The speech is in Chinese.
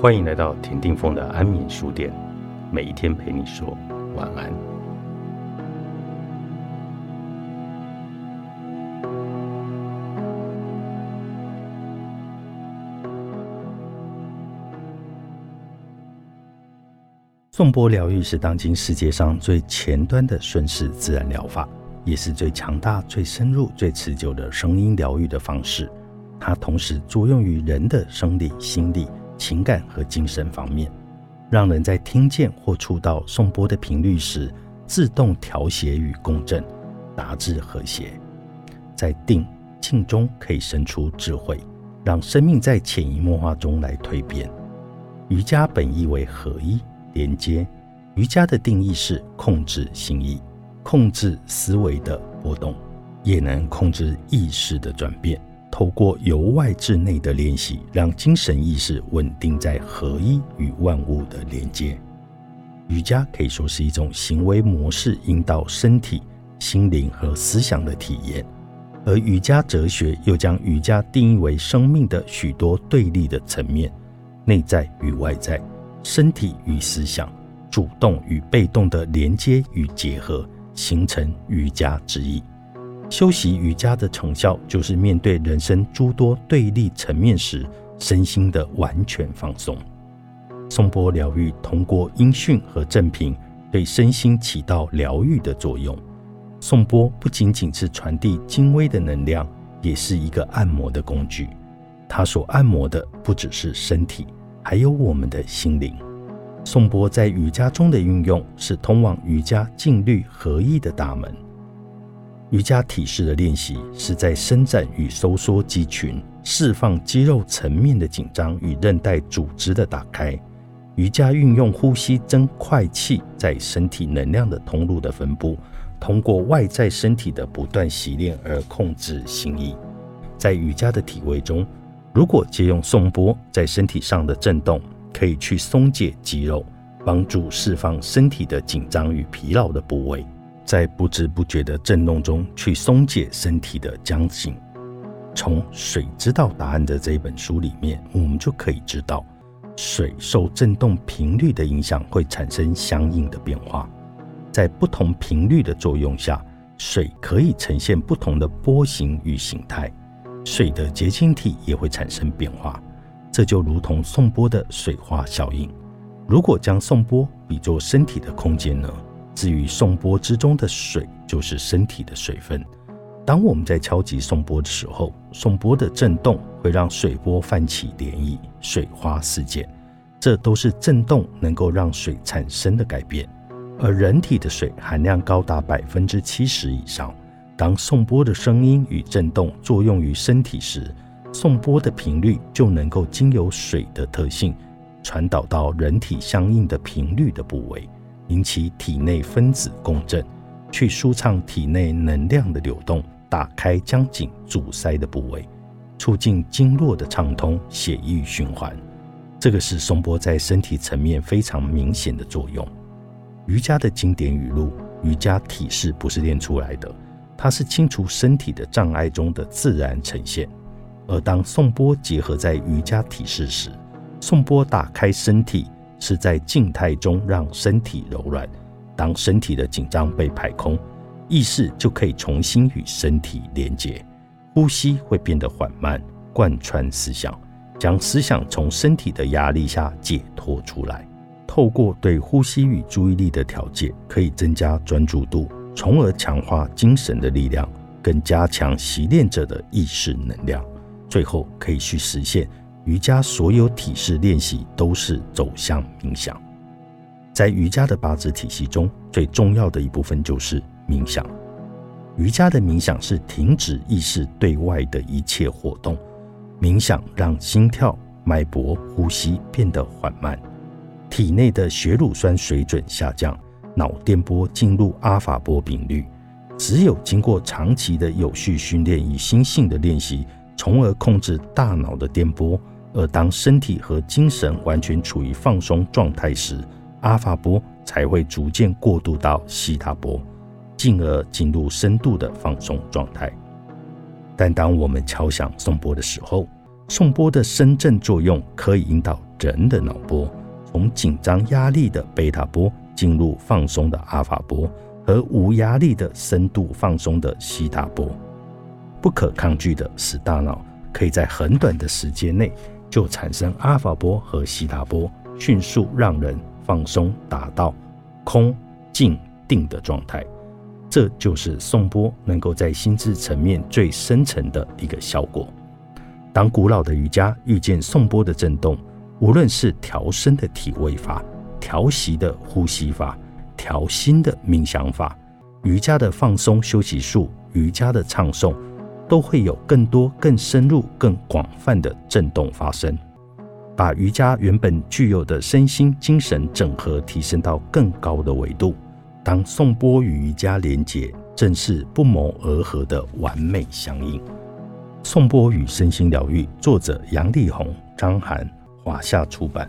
欢迎来到田定峰的安眠书店，每一天陪你说晚安。颂钵疗愈是当今世界上最前端的顺势自然疗法，也是最强大、最深入、最持久的声音疗愈的方式。它同时作用于人的生理、心理。情感和精神方面，让人在听见或触到颂钵的频率时，自动调谐与共振，达至和谐。在定静中可以生出智慧，让生命在潜移默化中来蜕变。瑜伽本意为合一、连接。瑜伽的定义是控制心意，控制思维的波动，也能控制意识的转变。透过由外至内的练习，让精神意识稳定在合一与万物的连接。瑜伽可以说是一种行为模式，引导身体、心灵和思想的体验。而瑜伽哲学又将瑜伽定义为生命的许多对立的层面：内在与外在、身体与思想、主动与被动的连接与结合，形成瑜伽之意。修习瑜伽的成效，就是面对人生诸多对立层面时，身心的完全放松。颂钵疗愈通过音讯和正频，对身心起到疗愈的作用。颂钵不仅仅是传递精微的能量，也是一个按摩的工具。它所按摩的不只是身体，还有我们的心灵。颂钵在瑜伽中的运用，是通往瑜伽静虑合一的大门。瑜伽体式的练习是在伸展与收缩肌群，释放肌肉层面的紧张与韧带组织的打开。瑜伽运用呼吸增快气，在身体能量的通路的分布，通过外在身体的不断洗练而控制心意。在瑜伽的体位中，如果借用颂钵，在身体上的震动，可以去松解肌肉，帮助释放身体的紧张与疲劳的部位。在不知不觉的震动中去松解身体的僵硬。从《水知道答案》的这一本书里面，我们就可以知道，水受振动频率的影响会产生相应的变化。在不同频率的作用下，水可以呈现不同的波形与形态。水的结晶体也会产生变化。这就如同送波的水花效应。如果将送波比作身体的空间呢？至于颂钵之中的水，就是身体的水分。当我们在敲击颂钵的时候，颂钵的震动会让水波泛起涟漪，水花四溅，这都是震动能够让水产生的改变。而人体的水含量高达百分之七十以上，当颂钵的声音与震动作用于身体时，颂钵的频率就能够经由水的特性，传导到人体相应的频率的部位。引起体内分子共振，去舒畅体内能量的流动，打开僵紧阻塞的部位，促进经络的畅通、血液循环。这个是松波在身体层面非常明显的作用。瑜伽的经典语录：瑜伽体式不是练出来的，它是清除身体的障碍中的自然呈现。而当颂钵结合在瑜伽体式时，颂钵打开身体。是在静态中让身体柔软，当身体的紧张被排空，意识就可以重新与身体连接，呼吸会变得缓慢，贯穿思想，将思想从身体的压力下解脱出来。透过对呼吸与注意力的调节，可以增加专注度，从而强化精神的力量，更加强习练者的意识能量，最后可以去实现。瑜伽所有体式练习都是走向冥想，在瑜伽的八字体系中，最重要的一部分就是冥想。瑜伽的冥想是停止意识对外的一切活动，冥想让心跳、脉搏、呼吸变得缓慢，体内的血乳酸水准下降，脑电波进入阿法波频率。只有经过长期的有序训练与心性的练习。从而控制大脑的电波，而当身体和精神完全处于放松状态时，阿法波才会逐渐过渡到西塔波，进而进入深度的放松状态。但当我们敲响颂钵的时候，颂钵的声振作用可以引导人的脑波，从紧张压力的贝塔波进入放松的阿法波和无压力的深度放松的西塔波。不可抗拒的使大脑可以在很短的时间内就产生阿尔法波和西塔波，迅速让人放松，达到空、静、定的状态。这就是颂钵能够在心智层面最深层的一个效果。当古老的瑜伽遇见颂钵的震动，无论是调身的体位法、调息的呼吸法、调心的冥想法、瑜伽的放松休息术、瑜伽的唱诵，都会有更多、更深入、更广泛的震动发生，把瑜伽原本具有的身心精神整合提升到更高的维度。当颂钵与瑜伽连结，正是不谋而合的完美相应。颂钵与身心疗愈，作者杨丽红、张涵，华夏出版。